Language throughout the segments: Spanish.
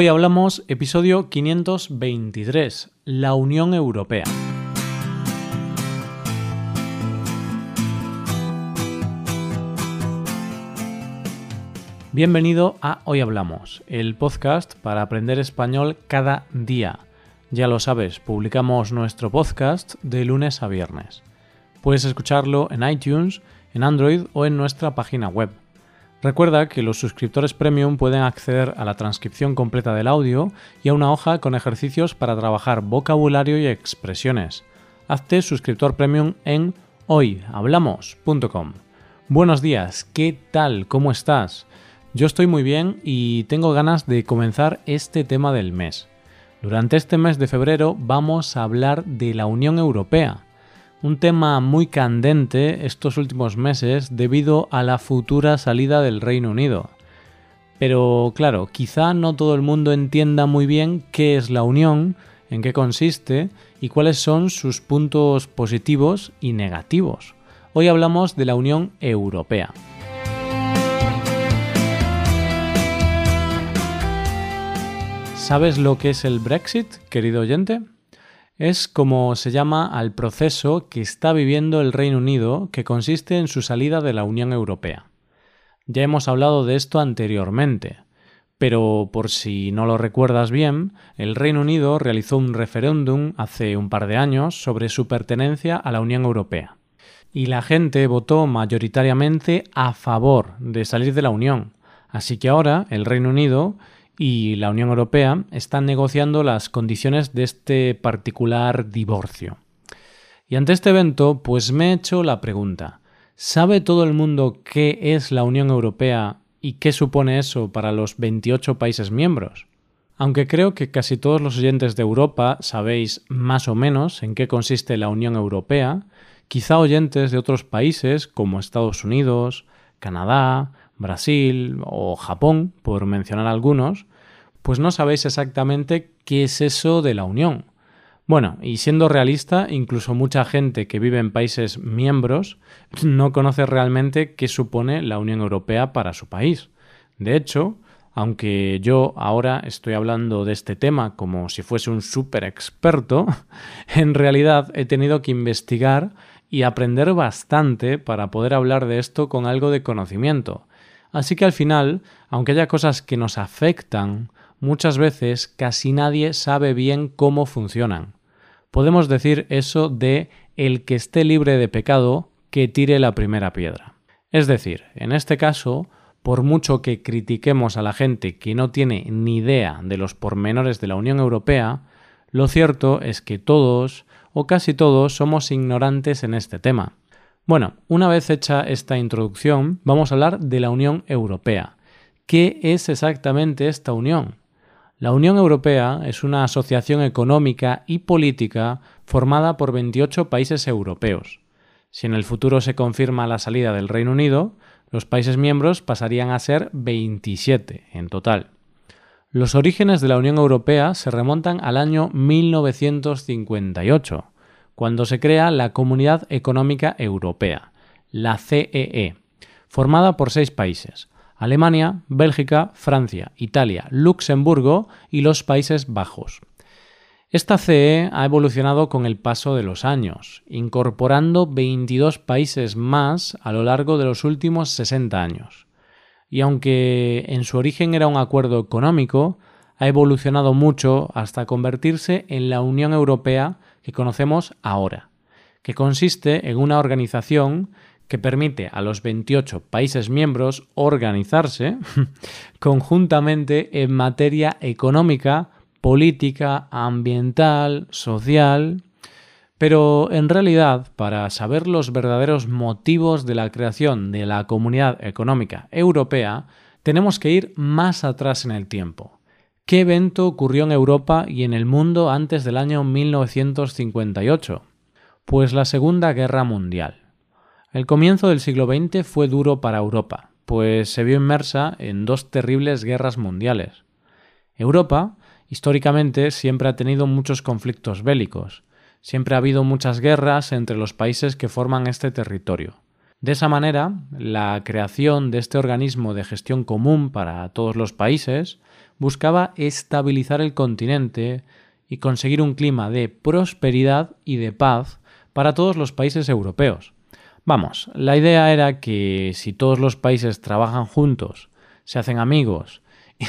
Hoy hablamos episodio 523, la Unión Europea. Bienvenido a Hoy Hablamos, el podcast para aprender español cada día. Ya lo sabes, publicamos nuestro podcast de lunes a viernes. Puedes escucharlo en iTunes, en Android o en nuestra página web. Recuerda que los suscriptores premium pueden acceder a la transcripción completa del audio y a una hoja con ejercicios para trabajar vocabulario y expresiones. Hazte suscriptor premium en hoyhablamos.com. Buenos días, ¿qué tal? ¿Cómo estás? Yo estoy muy bien y tengo ganas de comenzar este tema del mes. Durante este mes de febrero vamos a hablar de la Unión Europea un tema muy candente estos últimos meses debido a la futura salida del Reino Unido. Pero claro, quizá no todo el mundo entienda muy bien qué es la Unión, en qué consiste y cuáles son sus puntos positivos y negativos. Hoy hablamos de la Unión Europea. ¿Sabes lo que es el Brexit, querido oyente? Es como se llama al proceso que está viviendo el Reino Unido, que consiste en su salida de la Unión Europea. Ya hemos hablado de esto anteriormente, pero por si no lo recuerdas bien, el Reino Unido realizó un referéndum hace un par de años sobre su pertenencia a la Unión Europea. Y la gente votó mayoritariamente a favor de salir de la Unión. Así que ahora el Reino Unido y la Unión Europea están negociando las condiciones de este particular divorcio. Y ante este evento, pues me he hecho la pregunta, ¿sabe todo el mundo qué es la Unión Europea y qué supone eso para los 28 países miembros? Aunque creo que casi todos los oyentes de Europa sabéis más o menos en qué consiste la Unión Europea, quizá oyentes de otros países como Estados Unidos, Canadá, Brasil o Japón, por mencionar algunos, pues no sabéis exactamente qué es eso de la Unión. Bueno, y siendo realista, incluso mucha gente que vive en países miembros no conoce realmente qué supone la Unión Europea para su país. De hecho, aunque yo ahora estoy hablando de este tema como si fuese un súper experto, en realidad he tenido que investigar y aprender bastante para poder hablar de esto con algo de conocimiento. Así que al final, aunque haya cosas que nos afectan muchas veces casi nadie sabe bien cómo funcionan. Podemos decir eso de el que esté libre de pecado, que tire la primera piedra. Es decir, en este caso, por mucho que critiquemos a la gente que no tiene ni idea de los pormenores de la Unión Europea, lo cierto es que todos, o casi todos, somos ignorantes en este tema. Bueno, una vez hecha esta introducción, vamos a hablar de la Unión Europea. ¿Qué es exactamente esta Unión? La Unión Europea es una asociación económica y política formada por 28 países europeos. Si en el futuro se confirma la salida del Reino Unido, los países miembros pasarían a ser 27 en total. Los orígenes de la Unión Europea se remontan al año 1958, cuando se crea la Comunidad Económica Europea, la CEE, e, formada por seis países, Alemania, Bélgica, Francia, Italia, Luxemburgo y los Países Bajos. Esta CE ha evolucionado con el paso de los años, incorporando 22 países más a lo largo de los últimos 60 años. Y aunque en su origen era un acuerdo económico, ha evolucionado mucho hasta convertirse en la Unión Europea que conocemos ahora, que consiste en una organización que permite a los 28 países miembros organizarse conjuntamente en materia económica, política, ambiental, social. Pero en realidad, para saber los verdaderos motivos de la creación de la Comunidad Económica Europea, tenemos que ir más atrás en el tiempo. ¿Qué evento ocurrió en Europa y en el mundo antes del año 1958? Pues la Segunda Guerra Mundial. El comienzo del siglo XX fue duro para Europa, pues se vio inmersa en dos terribles guerras mundiales. Europa, históricamente, siempre ha tenido muchos conflictos bélicos, siempre ha habido muchas guerras entre los países que forman este territorio. De esa manera, la creación de este organismo de gestión común para todos los países, buscaba estabilizar el continente y conseguir un clima de prosperidad y de paz para todos los países europeos. Vamos, la idea era que si todos los países trabajan juntos, se hacen amigos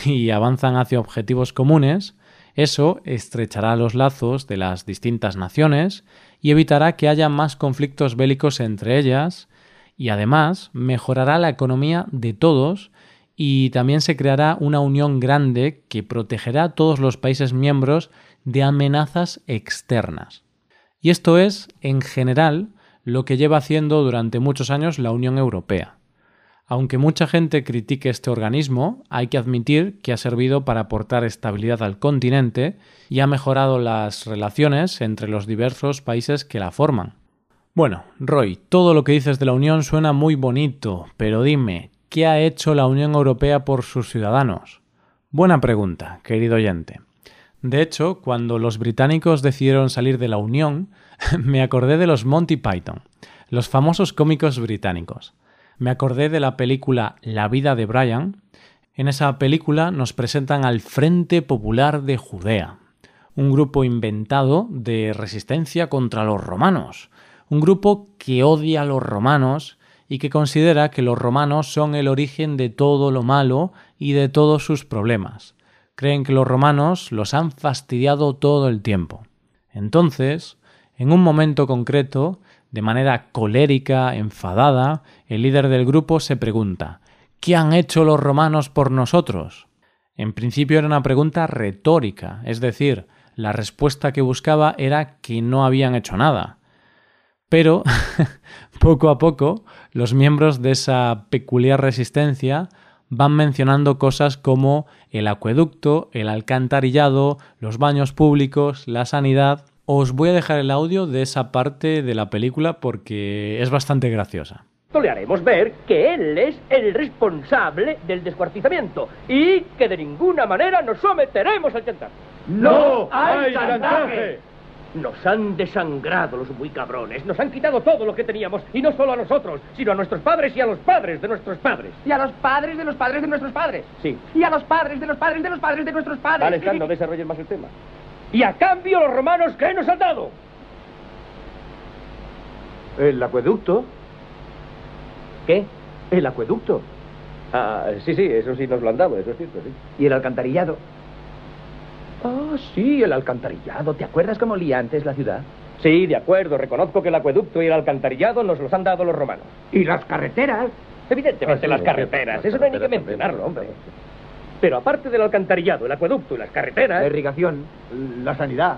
y avanzan hacia objetivos comunes, eso estrechará los lazos de las distintas naciones y evitará que haya más conflictos bélicos entre ellas y además mejorará la economía de todos y también se creará una unión grande que protegerá a todos los países miembros de amenazas externas. Y esto es, en general, lo que lleva haciendo durante muchos años la Unión Europea. Aunque mucha gente critique este organismo, hay que admitir que ha servido para aportar estabilidad al continente y ha mejorado las relaciones entre los diversos países que la forman. Bueno, Roy, todo lo que dices de la Unión suena muy bonito, pero dime, ¿qué ha hecho la Unión Europea por sus ciudadanos? Buena pregunta, querido oyente. De hecho, cuando los británicos decidieron salir de la Unión, me acordé de los Monty Python, los famosos cómicos británicos me acordé de la película La vida de Brian. En esa película nos presentan al Frente Popular de Judea, un grupo inventado de resistencia contra los romanos, un grupo que odia a los romanos y que considera que los romanos son el origen de todo lo malo y de todos sus problemas. Creen que los romanos los han fastidiado todo el tiempo. Entonces, en un momento concreto, de manera colérica, enfadada, el líder del grupo se pregunta ¿Qué han hecho los romanos por nosotros? En principio era una pregunta retórica, es decir, la respuesta que buscaba era que no habían hecho nada. Pero, poco a poco, los miembros de esa peculiar resistencia van mencionando cosas como el acueducto, el alcantarillado, los baños públicos, la sanidad, os voy a dejar el audio de esa parte de la película porque es bastante graciosa. Le haremos ver que él es el responsable del descuartizamiento y que de ninguna manera nos someteremos al chantaje. ¡No hay chantaje! Nos han desangrado los muy cabrones, nos han quitado todo lo que teníamos, y no solo a nosotros, sino a nuestros padres y a los padres de nuestros padres. Y a los padres de los padres de nuestros padres. Sí. Y a los padres de los padres de los padres de nuestros padres. Vale, no desarrolles más el tema. Y a cambio los romanos, ¿qué nos han dado? El acueducto. ¿Qué? El acueducto. Ah, sí, sí, eso sí nos lo han dado, eso es cierto, sí. Y el alcantarillado. Ah, sí, el alcantarillado. ¿Te acuerdas cómo olía antes la ciudad? Sí, de acuerdo. Reconozco que el acueducto y el alcantarillado nos los han dado los romanos. ¿Y las carreteras? Evidentemente, Ah, sí, las carreteras. Eso no hay ni que mencionarlo, también. hombre. Pero aparte del alcantarillado, el acueducto y las carreteras... La irrigación, la sanidad,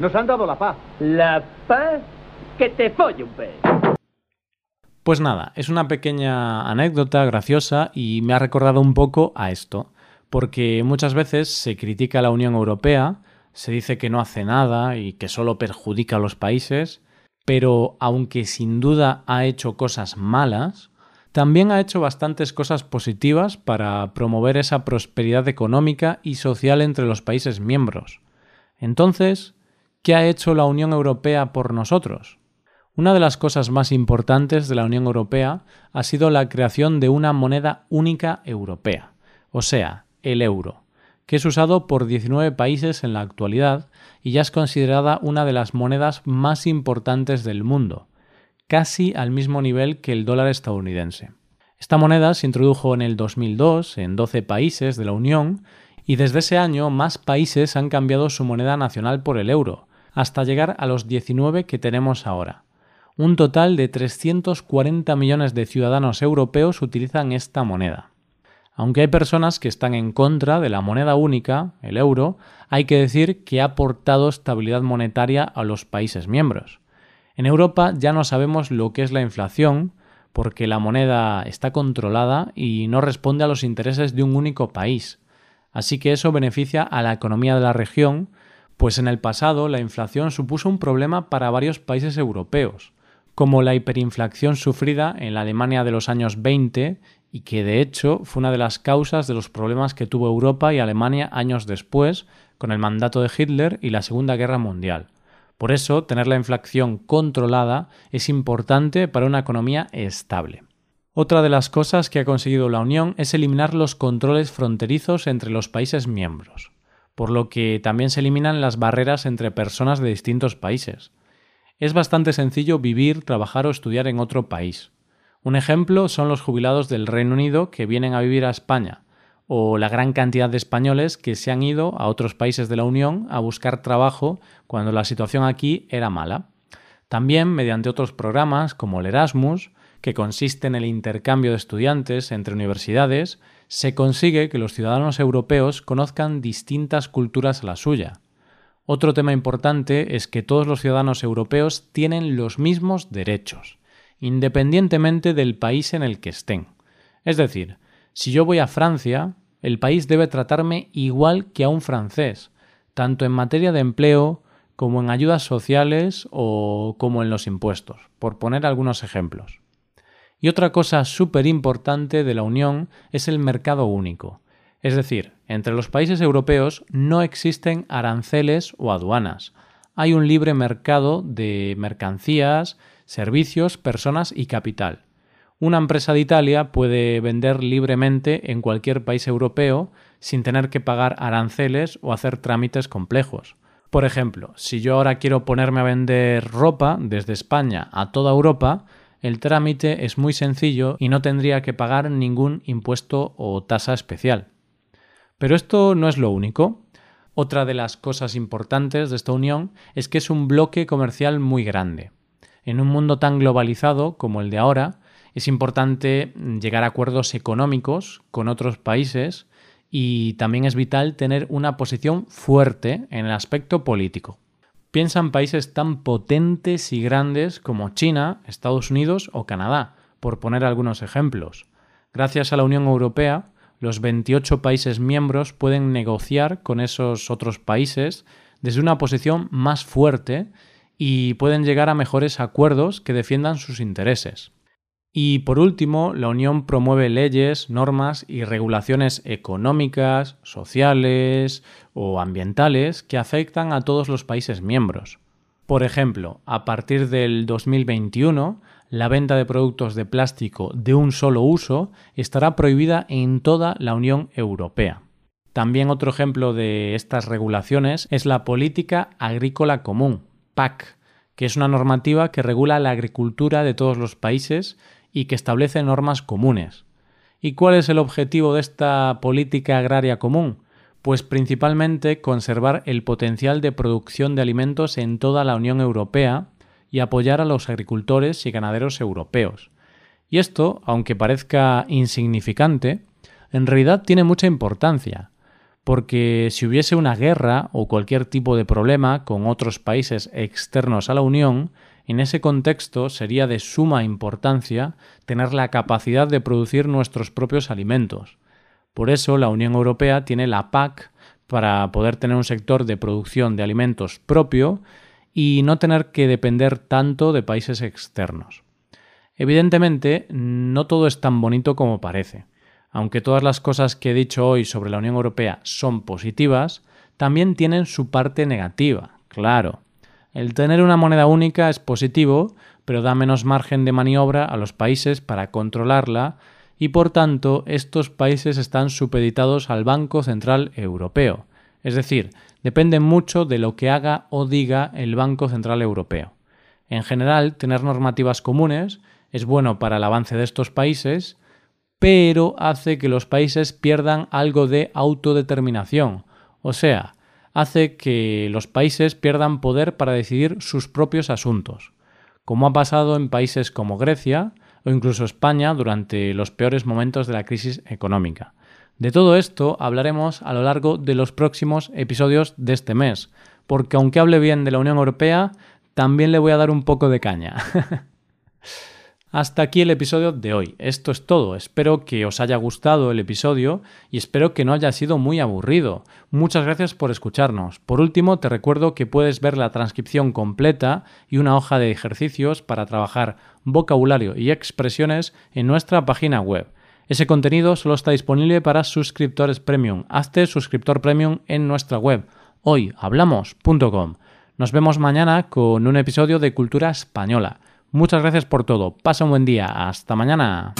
Nos han dado la paz. La paz que te folle un pez. Pues nada, es una pequeña anécdota graciosa y me ha recordado un poco a esto, porque muchas veces se critica a la Unión Europea, se dice que no hace nada y que solo perjudica a los países, pero aunque sin duda ha hecho cosas malas, también ha hecho bastantes cosas positivas para promover esa prosperidad económica y social entre los países miembros. Entonces, ¿qué ha hecho la Unión Europea por nosotros? Una de las cosas más importantes de la Unión Europea ha sido la creación de una moneda única europea, o sea, el euro, que es usado por 19 países en la actualidad y ya es considerada una de las monedas más importantes del mundo, casi al mismo nivel que el dólar estadounidense. Esta moneda se introdujo en el 2002 en 12 países de la Unión y desde ese año más países han cambiado su moneda nacional por el euro, hasta llegar a los 19 que tenemos ahora. Un total de 340 millones de ciudadanos europeos utilizan esta moneda. Aunque hay personas que están en contra de la moneda única, el euro, hay que decir que ha aportado estabilidad monetaria a los países miembros. En Europa ya no sabemos lo que es la inflación, porque la moneda está controlada y no responde a los intereses de un único país. Así que eso beneficia a la economía de la región, pues en el pasado la inflación supuso un problema para varios países europeos, como la hiperinflación sufrida en la Alemania de los años 20 y que de hecho fue una de las causas de los problemas que tuvo Europa y Alemania años después con el mandato de Hitler y la Segunda Guerra Mundial. Por eso, tener la inflación controlada es importante para una economía estable. Otra de las cosas que ha conseguido la Unión es eliminar los controles fronterizos entre los países miembros, por lo que también se eliminan las barreras entre personas de distintos países. Es bastante sencillo vivir, trabajar o estudiar en otro país. Un ejemplo son los jubilados del Reino Unido que vienen a vivir a España, o la gran cantidad de españoles que se han ido a otros países de la Unión a buscar trabajo cuando la situación aquí era mala. También mediante otros programas como el Erasmus, que consiste en el intercambio de estudiantes entre universidades, se consigue que los ciudadanos europeos conozcan distintas culturas a la suya. Otro tema importante es que todos los ciudadanos europeos tienen los mismos derechos, independientemente del país en el que estén. Es decir, si yo voy a Francia, el país debe tratarme igual que a un francés, tanto en materia de empleo como en ayudas sociales o como en los impuestos, por poner algunos ejemplos. Y otra cosa súper importante de la Unión es el mercado único. Es decir, entre los países europeos no existen aranceles o aduanas. Hay un libre mercado de mercancías, servicios, personas y capital. Una empresa de Italia puede vender libremente en cualquier país europeo sin tener que pagar aranceles o hacer trámites complejos. Por ejemplo, si yo ahora quiero ponerme a vender ropa desde España a toda Europa, el trámite es muy sencillo y no tendría que pagar ningún impuesto o tasa especial. Pero esto no es lo único. Otra de las cosas importantes de esta unión es que es un bloque comercial muy grande. En un mundo tan globalizado como el de ahora, es importante llegar a acuerdos económicos con otros países y también es vital tener una posición fuerte en el aspecto político. Piensa en países tan potentes y grandes como China, Estados Unidos o Canadá, por poner algunos ejemplos. Gracias a la Unión Europea, los 28 países miembros pueden negociar con esos otros países desde una posición más fuerte y pueden llegar a mejores acuerdos que defiendan sus intereses. Y por último, la Unión promueve leyes, normas y regulaciones económicas, sociales o ambientales que afectan a todos los países miembros. Por ejemplo, a partir del 2021, la venta de productos de plástico de un solo uso estará prohibida en toda la Unión Europea. También otro ejemplo de estas regulaciones es la Política Agrícola Común, PAC, que es una normativa que regula la agricultura de todos los países y que establece normas comunes. ¿Y cuál es el objetivo de esta política agraria común? Pues principalmente conservar el potencial de producción de alimentos en toda la Unión Europea y apoyar a los agricultores y ganaderos europeos. Y esto, aunque parezca insignificante, en realidad tiene mucha importancia, porque si hubiese una guerra o cualquier tipo de problema con otros países externos a la Unión, en ese contexto sería de suma importancia tener la capacidad de producir nuestros propios alimentos. Por eso la Unión Europea tiene la PAC para poder tener un sector de producción de alimentos propio y no tener que depender tanto de países externos. Evidentemente, no todo es tan bonito como parece. Aunque todas las cosas que he dicho hoy sobre la Unión Europea son positivas, también tienen su parte negativa, claro. El tener una moneda única es positivo, pero da menos margen de maniobra a los países para controlarla y por tanto estos países están supeditados al Banco Central Europeo. Es decir, dependen mucho de lo que haga o diga el Banco Central Europeo. En general, tener normativas comunes es bueno para el avance de estos países, pero hace que los países pierdan algo de autodeterminación, o sea, hace que los países pierdan poder para decidir sus propios asuntos, como ha pasado en países como Grecia o incluso España durante los peores momentos de la crisis económica. De todo esto hablaremos a lo largo de los próximos episodios de este mes, porque aunque hable bien de la Unión Europea, también le voy a dar un poco de caña. Hasta aquí el episodio de hoy. Esto es todo. Espero que os haya gustado el episodio y espero que no haya sido muy aburrido. Muchas gracias por escucharnos. Por último, te recuerdo que puedes ver la transcripción completa y una hoja de ejercicios para trabajar vocabulario y expresiones en nuestra página web. Ese contenido solo está disponible para suscriptores premium. Hazte suscriptor premium en nuestra web hoyhablamos.com. Nos vemos mañana con un episodio de Cultura Española. Muchas gracias por todo. Pasa un buen día. Hasta mañana.